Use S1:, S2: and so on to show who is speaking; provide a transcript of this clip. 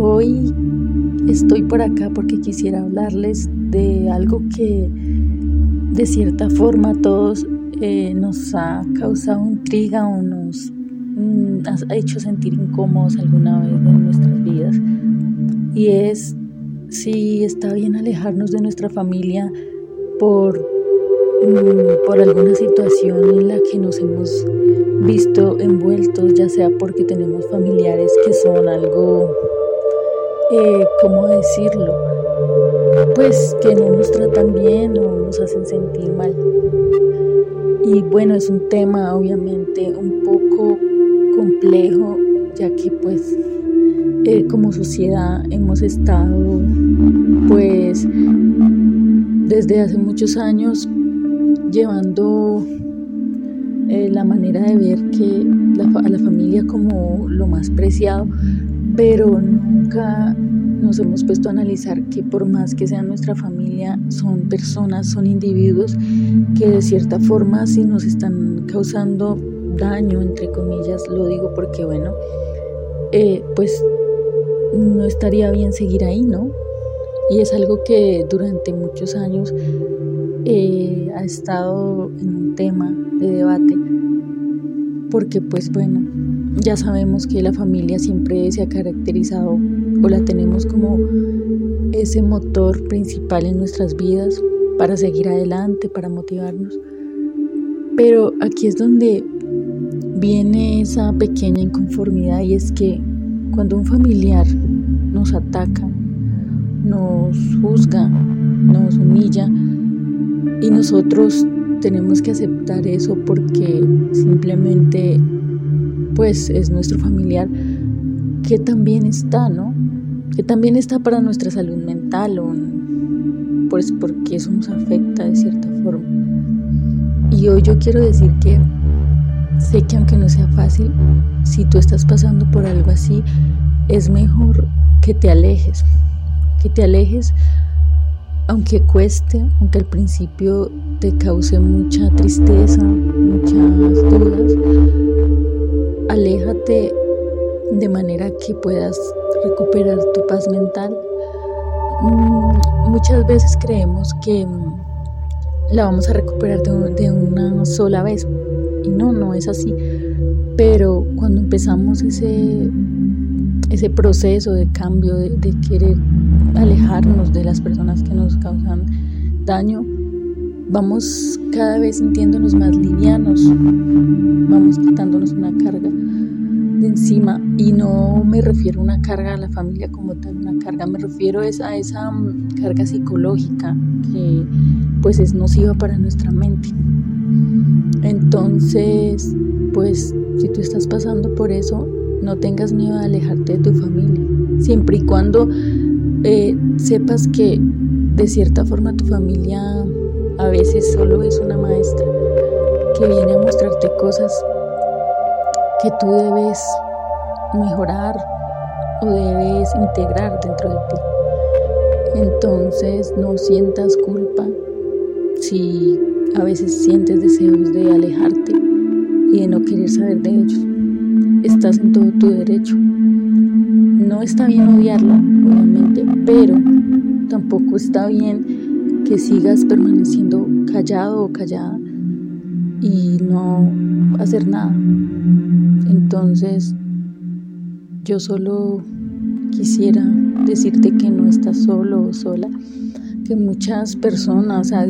S1: Hoy estoy por acá porque quisiera hablarles de algo que de cierta forma a todos eh, nos ha causado intriga o nos mm, ha hecho sentir incómodos alguna vez en nuestras vidas. Y es si está bien alejarnos de nuestra familia por, mm, por alguna situación en la que nos hemos visto envueltos, ya sea porque tenemos familiares que son algo eh, ¿cómo decirlo? Pues que no nos tratan bien o nos hacen sentir mal. Y bueno, es un tema obviamente un poco complejo, ya que pues eh, como sociedad hemos estado pues desde hace muchos años llevando eh, la manera de ver que a la familia como lo más preciado, pero nunca nos hemos puesto a analizar que por más que sea nuestra familia, son personas, son individuos que de cierta forma si nos están causando daño, entre comillas, lo digo porque bueno, eh, pues no estaría bien seguir ahí, ¿no? Y es algo que durante muchos años eh, ha estado en un tema de debate, porque pues bueno, ya sabemos que la familia siempre se ha caracterizado o la tenemos como ese motor principal en nuestras vidas para seguir adelante, para motivarnos. Pero aquí es donde viene esa pequeña inconformidad y es que cuando un familiar nos ataca, nos juzga, nos humilla y nosotros tenemos que aceptar eso porque simplemente pues es nuestro familiar, que también está, ¿no? Que también está para nuestra salud mental, pues porque eso nos afecta de cierta forma. Y hoy yo quiero decir que sé que aunque no sea fácil, si tú estás pasando por algo así, es mejor que te alejes, que te alejes aunque cueste, aunque al principio te cause mucha tristeza, muchas dudas, de manera que puedas recuperar tu paz mental. Mm, muchas veces creemos que mm, la vamos a recuperar de, una sola vez y no, no es así. Pero cuando empezamos ese, ese proceso de cambio, de, de querer alejarnos de las personas que nos causan daño, vamos cada vez sintiéndonos más livianos, vamos quitándonos una carga de encima y no me refiero a una carga a la familia como tal, una carga, me refiero a esa mm, carga psicológica que pues es nociva para nuestra mente. Entonces, pues si tú estás pasando por eso, no tengas miedo a alejarte de tu familia, siempre y cuando eh, sepas que de cierta forma tu familia a veces solo es una maestra que viene a mostrarte cosas que tú debes mejorar o debes integrar dentro de ti. Entonces no sientas culpa si a veces sientes deseos de alejarte y de no querer saber de ellos. Estás en todo tu derecho. No está bien odiarla, obviamente, pero tampoco está bien que sigas permaneciendo callado o callada y no hacer nada. Entonces, yo solo quisiera decirte que no estás solo o sola, que muchas personas a